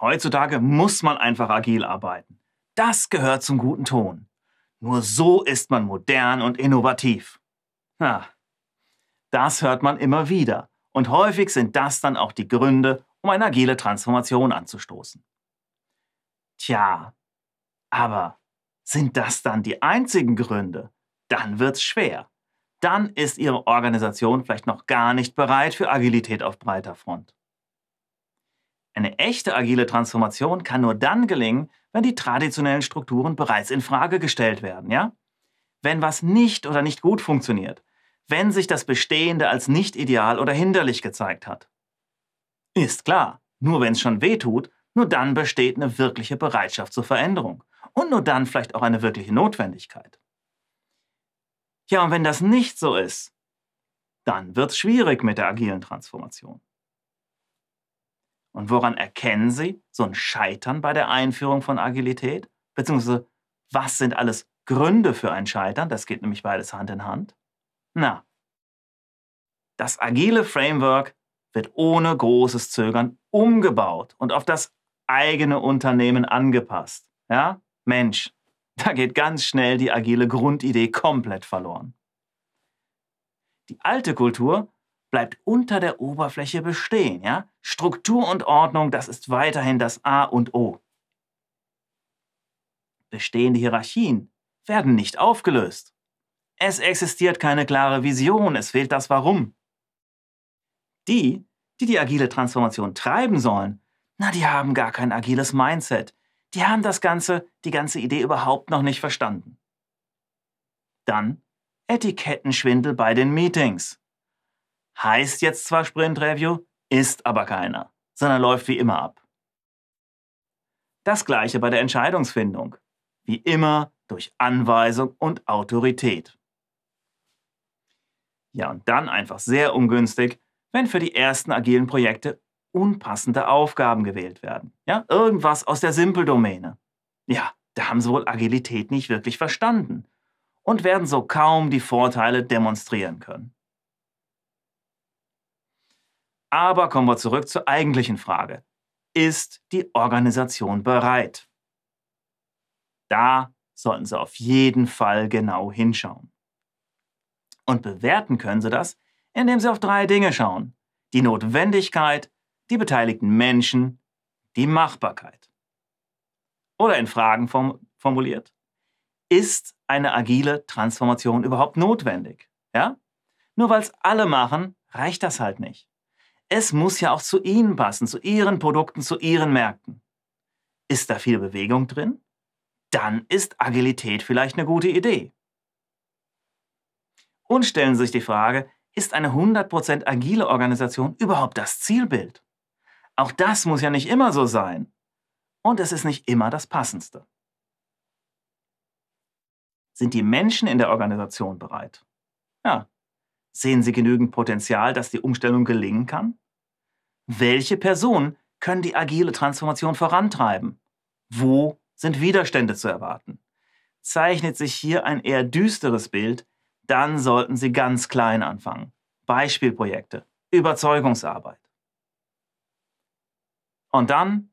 Heutzutage muss man einfach agil arbeiten. Das gehört zum guten Ton. Nur so ist man modern und innovativ. Na, das hört man immer wieder. Und häufig sind das dann auch die Gründe, um eine agile Transformation anzustoßen. Tja, aber sind das dann die einzigen Gründe? Dann wird's schwer. Dann ist Ihre Organisation vielleicht noch gar nicht bereit für Agilität auf breiter Front. Eine echte agile Transformation kann nur dann gelingen, wenn die traditionellen Strukturen bereits in Frage gestellt werden, ja? Wenn was nicht oder nicht gut funktioniert, wenn sich das Bestehende als nicht ideal oder hinderlich gezeigt hat. Ist klar, nur wenn es schon weh tut, nur dann besteht eine wirkliche Bereitschaft zur Veränderung und nur dann vielleicht auch eine wirkliche Notwendigkeit. Ja, und wenn das nicht so ist, dann wird es schwierig mit der agilen Transformation. Und woran erkennen Sie so ein Scheitern bei der Einführung von Agilität? Beziehungsweise, was sind alles Gründe für ein Scheitern? Das geht nämlich beides Hand in Hand. Na, das agile Framework wird ohne großes Zögern umgebaut und auf das eigene Unternehmen angepasst. Ja? Mensch, da geht ganz schnell die agile Grundidee komplett verloren. Die alte Kultur bleibt unter der Oberfläche bestehen. Ja? Struktur und Ordnung, das ist weiterhin das A und O. Bestehende Hierarchien werden nicht aufgelöst. Es existiert keine klare Vision, es fehlt das Warum. Die, die die agile Transformation treiben sollen, na, die haben gar kein agiles Mindset. Die haben das Ganze, die ganze Idee überhaupt noch nicht verstanden. Dann Etikettenschwindel bei den Meetings. Heißt jetzt zwar Sprint Review, ist aber keiner, sondern läuft wie immer ab. Das gleiche bei der Entscheidungsfindung. Wie immer durch Anweisung und Autorität. Ja, und dann einfach sehr ungünstig, wenn für die ersten agilen Projekte unpassende Aufgaben gewählt werden. Ja, irgendwas aus der Simpeldomäne. Ja, da haben sie wohl Agilität nicht wirklich verstanden und werden so kaum die Vorteile demonstrieren können. Aber kommen wir zurück zur eigentlichen Frage. Ist die Organisation bereit? Da sollten Sie auf jeden Fall genau hinschauen. Und bewerten können Sie das, indem Sie auf drei Dinge schauen. Die Notwendigkeit, die beteiligten Menschen, die Machbarkeit. Oder in Fragen form formuliert, ist eine agile Transformation überhaupt notwendig? Ja? Nur weil es alle machen, reicht das halt nicht. Es muss ja auch zu Ihnen passen, zu Ihren Produkten, zu Ihren Märkten. Ist da viel Bewegung drin? Dann ist Agilität vielleicht eine gute Idee. Und stellen Sie sich die Frage, ist eine 100% agile Organisation überhaupt das Zielbild? Auch das muss ja nicht immer so sein. Und es ist nicht immer das Passendste. Sind die Menschen in der Organisation bereit? Ja. Sehen sie genügend Potenzial, dass die Umstellung gelingen kann? Welche Personen können die agile Transformation vorantreiben? Wo sind Widerstände zu erwarten? Zeichnet sich hier ein eher düsteres Bild, dann sollten Sie ganz klein anfangen. Beispielprojekte, Überzeugungsarbeit. Und dann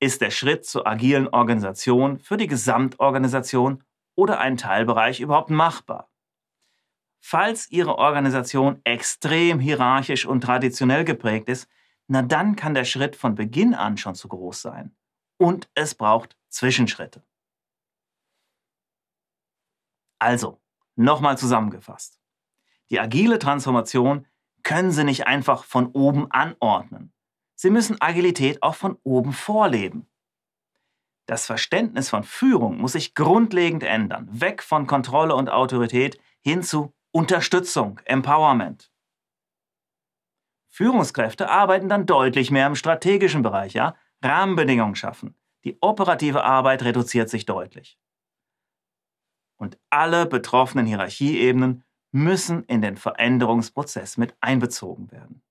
ist der Schritt zur agilen Organisation für die Gesamtorganisation oder einen Teilbereich überhaupt machbar. Falls Ihre Organisation extrem hierarchisch und traditionell geprägt ist, na dann kann der Schritt von Beginn an schon zu groß sein. Und es braucht Zwischenschritte. Also, Nochmal zusammengefasst. Die agile Transformation können Sie nicht einfach von oben anordnen. Sie müssen Agilität auch von oben vorleben. Das Verständnis von Führung muss sich grundlegend ändern, weg von Kontrolle und Autorität hin zu Unterstützung, Empowerment. Führungskräfte arbeiten dann deutlich mehr im strategischen Bereich, ja? Rahmenbedingungen schaffen. Die operative Arbeit reduziert sich deutlich und alle betroffenen Hierarchieebenen müssen in den Veränderungsprozess mit einbezogen werden.